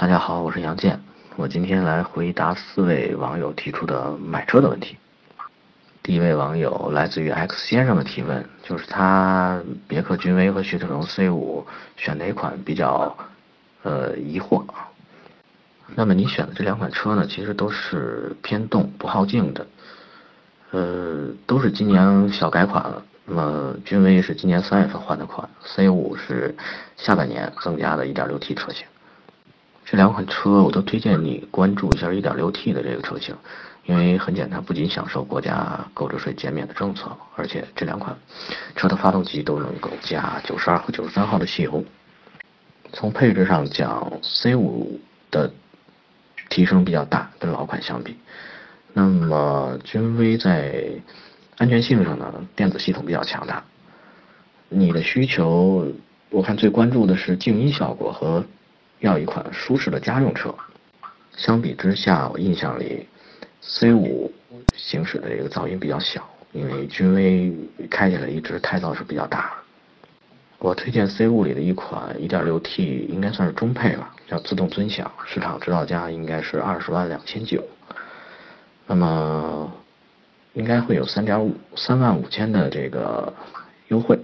大家好，我是杨健，我今天来回答四位网友提出的买车的问题。第一位网友来自于 X 先生的提问，就是他别克君威和雪铁龙 C5 选哪款比较呃疑惑？那么你选的这两款车呢，其实都是偏动不耗静的，呃，都是今年小改款了。那么君威是今年三月份换的款，C5 是下半年增加的 1.6T 车型。这两款车我都推荐你关注一下 1.6T 的这个车型。因为很简单，不仅享受国家购置税减免的政策，而且这两款车的发动机都能够加九十二和九十三号的汽油。从配置上讲，C5 的提升比较大，跟老款相比。那么君威在安全性上呢，电子系统比较强大。你的需求，我看最关注的是静音效果和要一款舒适的家用车。相比之下，我印象里。C5 行驶的这个噪音比较小，因为君威开起来一直胎噪是比较大。我推荐 C5 里的一款 1.6T，应该算是中配吧，叫自动尊享，市场指导价应该是二十万两千九。那么应该会有三点五三万五千的这个优惠，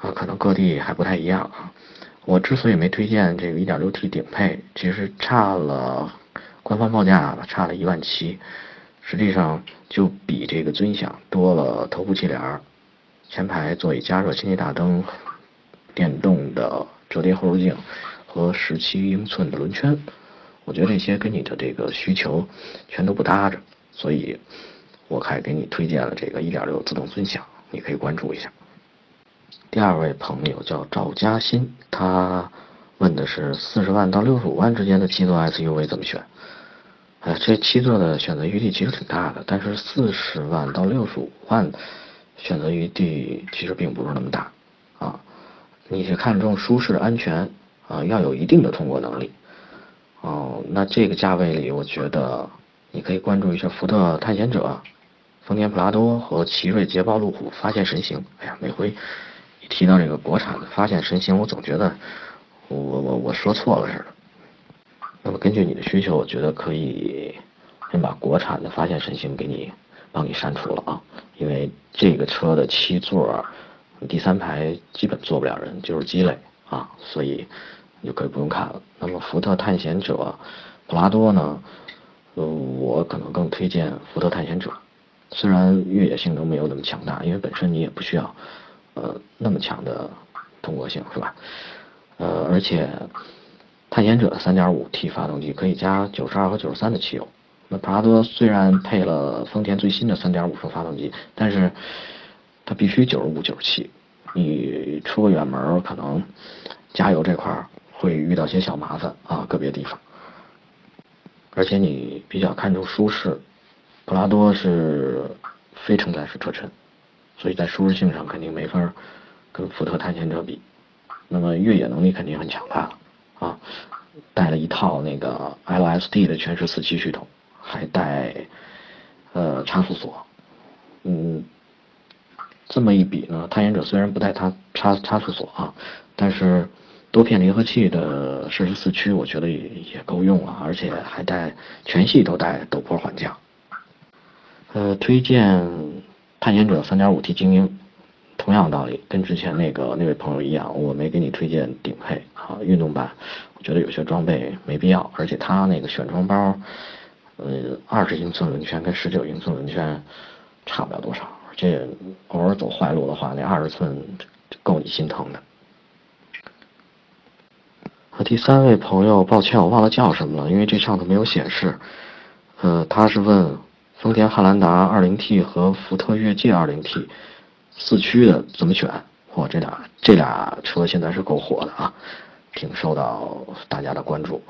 啊，可能各地还不太一样啊。我之所以没推荐这个 1.6T 顶配，其实差了。官方报价差了一万七，实际上就比这个尊享多了头部气帘、前排座椅加热、氙气大灯、电动的折叠后视镜和十七英寸的轮圈。我觉得这些跟你的这个需求全都不搭着，所以我还给你推荐了这个1.6自动尊享，你可以关注一下。第二位朋友叫赵嘉欣，他问的是四十万到六十五万之间的七座 SUV 怎么选？哎，这七座的选择余地其实挺大的，但是四十万到六十五万选择余地其实并不是那么大啊。你是看重舒适、安全啊，要有一定的通过能力哦。那这个价位里，我觉得你可以关注一下福特探险者、丰田普拉多和奇瑞捷豹路虎发现神行。哎呀，每回提到这个国产的发现神行，我总觉得我我我说错了似的。那么根据你的需求，我觉得可以先把国产的发现神行给你帮你删除了啊，因为这个车的七座第三排基本坐不了人，就是鸡肋啊，所以你就可以不用看了。那么福特探险者、普拉多呢？呃，我可能更推荐福特探险者，虽然越野性能没有那么强大，因为本身你也不需要呃那么强的通过性，是吧？呃，而且。探险者 3.5T 发动机可以加92和93的汽油。那普拉多虽然配了丰田最新的3.5升发动机，但是它必须95、97。你出个远门可能加油这块会遇到些小麻烦啊，个别地方。而且你比较看重舒适，普拉多是非承载式车身，所以在舒适性上肯定没法跟福特探险者比。那么越野能力肯定很强大。啊，带了一套那个 LSD 的全时四驱系统，还带呃差速锁，嗯，这么一比呢，探险者虽然不带它差差速锁啊，但是多片离合器的适时四驱，我觉得也也够用了，而且还带全系都带陡坡缓降。呃，推荐探险者 3.5T 精英。同样道理，跟之前那个那位朋友一样，我没给你推荐顶配啊，运动版，我觉得有些装备没必要，而且它那个选装包，呃，二十英寸轮圈跟十九英寸轮圈差不了多少，而且偶尔走坏路的话，那二十寸够你心疼的。和第三位朋友，抱歉，我忘了叫什么了，因为这上头没有显示。呃，他是问丰田汉兰达 2.0T 和福特越界 2.0T。四驱的怎么选？嚯，这俩这俩车现在是够火的啊，挺受到大家的关注。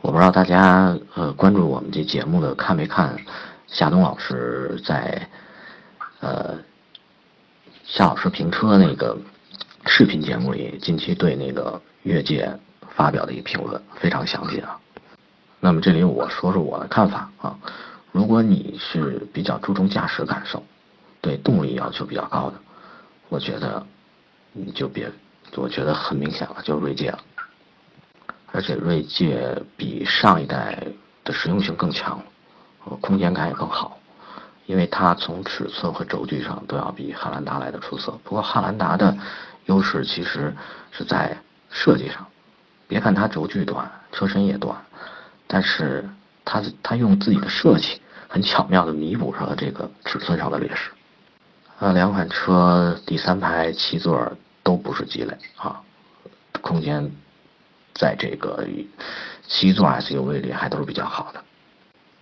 我不知道大家呃关注我们这节目的看没看夏东老师在呃夏老师评车那个视频节目里近期对那个越界发表的一评论非常详细啊。那么这里我说说我的看法啊，如果你是比较注重驾驶感受。对动力要求比较高的，我觉得你就别，我觉得很明显了，就是锐界了而且锐界比上一代的实用性更强，空间感也更好，因为它从尺寸和轴距上都要比汉兰达来的出色。不过汉兰达的优势其实是在设计上，别看它轴距短，车身也短，但是它它用自己的设计很巧妙的弥补上了这个尺寸上的劣势。啊，两款车第三排七座都不是鸡肋啊，空间在这个七座 SUV 里还都是比较好的。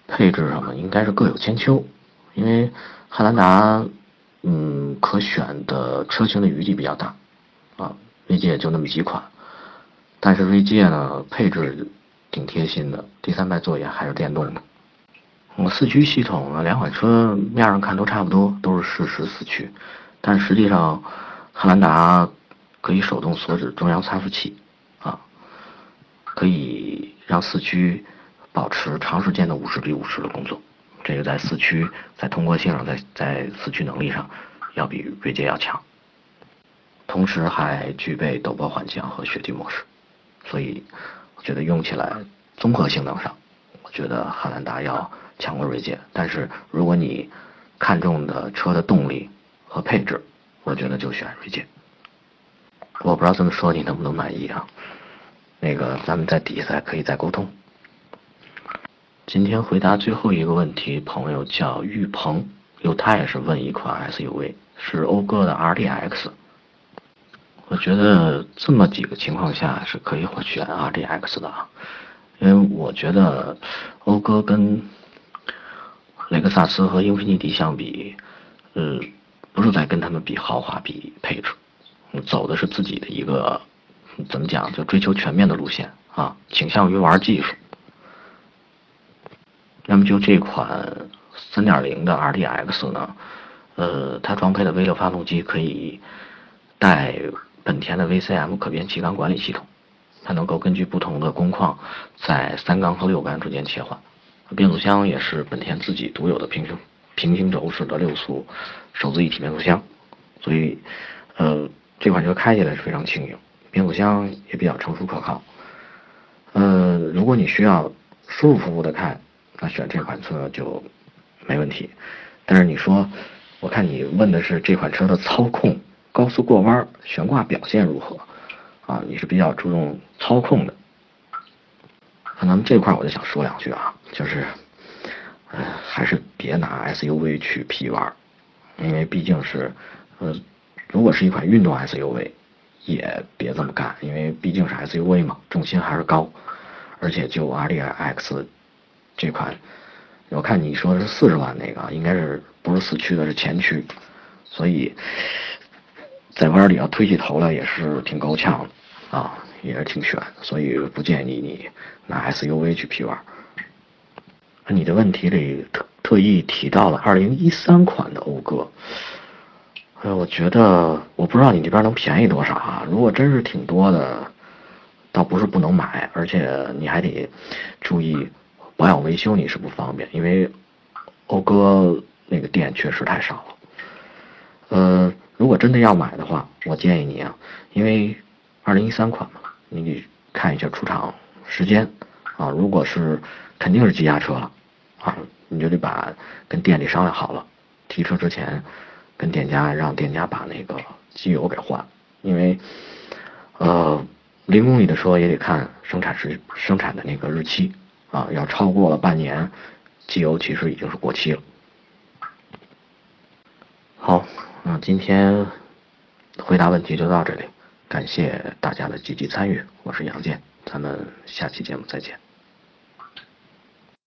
配置上呢，应该是各有千秋，因为汉兰达，嗯，可选的车型的余地比较大，啊，锐界就那么几款，但是锐界呢，配置挺贴心的，第三排座椅还是电动的。我四驱系统呢，两款车面上看都差不多，都是适时四驱，但实际上汉兰达可以手动锁止中央差速器，啊，可以让四驱保持长时间的五十比五十的工作，这个在四驱在通过性上，在在四驱能力上要比锐界要强，同时还具备陡坡缓降和雪地模式，所以觉得用起来综合性能上，我觉得汉兰达要。强过锐界，但是如果你看中的车的动力和配置，我觉得就选锐界。我不知道这么说你能不能满意啊？那个咱们在底下可以再沟通。今天回答最后一个问题，朋友叫玉鹏，有他也是问一款 SUV，是讴歌的 RDX。我觉得这么几个情况下是可以选 RDX 的啊，因为我觉得讴歌跟雷克萨斯和英菲尼迪相比，呃，不是在跟他们比豪华、比配置，走的是自己的一个怎么讲，就追求全面的路线啊，倾向于玩技术。那么就这款3.0的 RDX 呢，呃，它装配的 V6 发动机可以带本田的 VCM 可变气缸管理系统，它能够根据不同的工况在三缸和六缸之间切换。变速箱也是本田自己独有的平行平行轴式的六速手自一体变速箱，所以呃这款车开起来是非常轻盈，变速箱也比较成熟可靠。呃，如果你需要舒舒服服的开，那选这款车就没问题。但是你说，我看你问的是这款车的操控、高速过弯、悬挂表现如何啊？你是比较注重操控的。那咱们这块我就想说两句啊，就是，呃，还是别拿 SUV 去 P 玩，因为毕竟是，呃，如果是一款运动 SUV，也别这么干，因为毕竟是 SUV 嘛，重心还是高，而且就 RDX 这款，我看你说的是四十万那个，应该是不是四驱的，是前驱，所以在弯里要推起头来也是挺够呛的啊。也是挺悬，所以不建议你拿 SUV 去 P 玩。你的问题里特特意提到了2013款的讴歌，哎，我觉得我不知道你这边能便宜多少啊？如果真是挺多的，倒不是不能买，而且你还得注意保养维修，你是不方便，因为讴歌那个店确实太少了。呃，如果真的要买的话，我建议你啊，因为2013款嘛。你得看一下出厂时间啊，如果是肯定是积压车了啊，你就得把跟店里商量好了，提车之前跟店家让店家把那个机油给换，因为呃零公里的车也得看生产时生产的那个日期啊，要超过了半年，机油其实已经是过期了。今天回答问题就到这里。感谢大家的积极参与，我是杨健，咱们下期节目再见。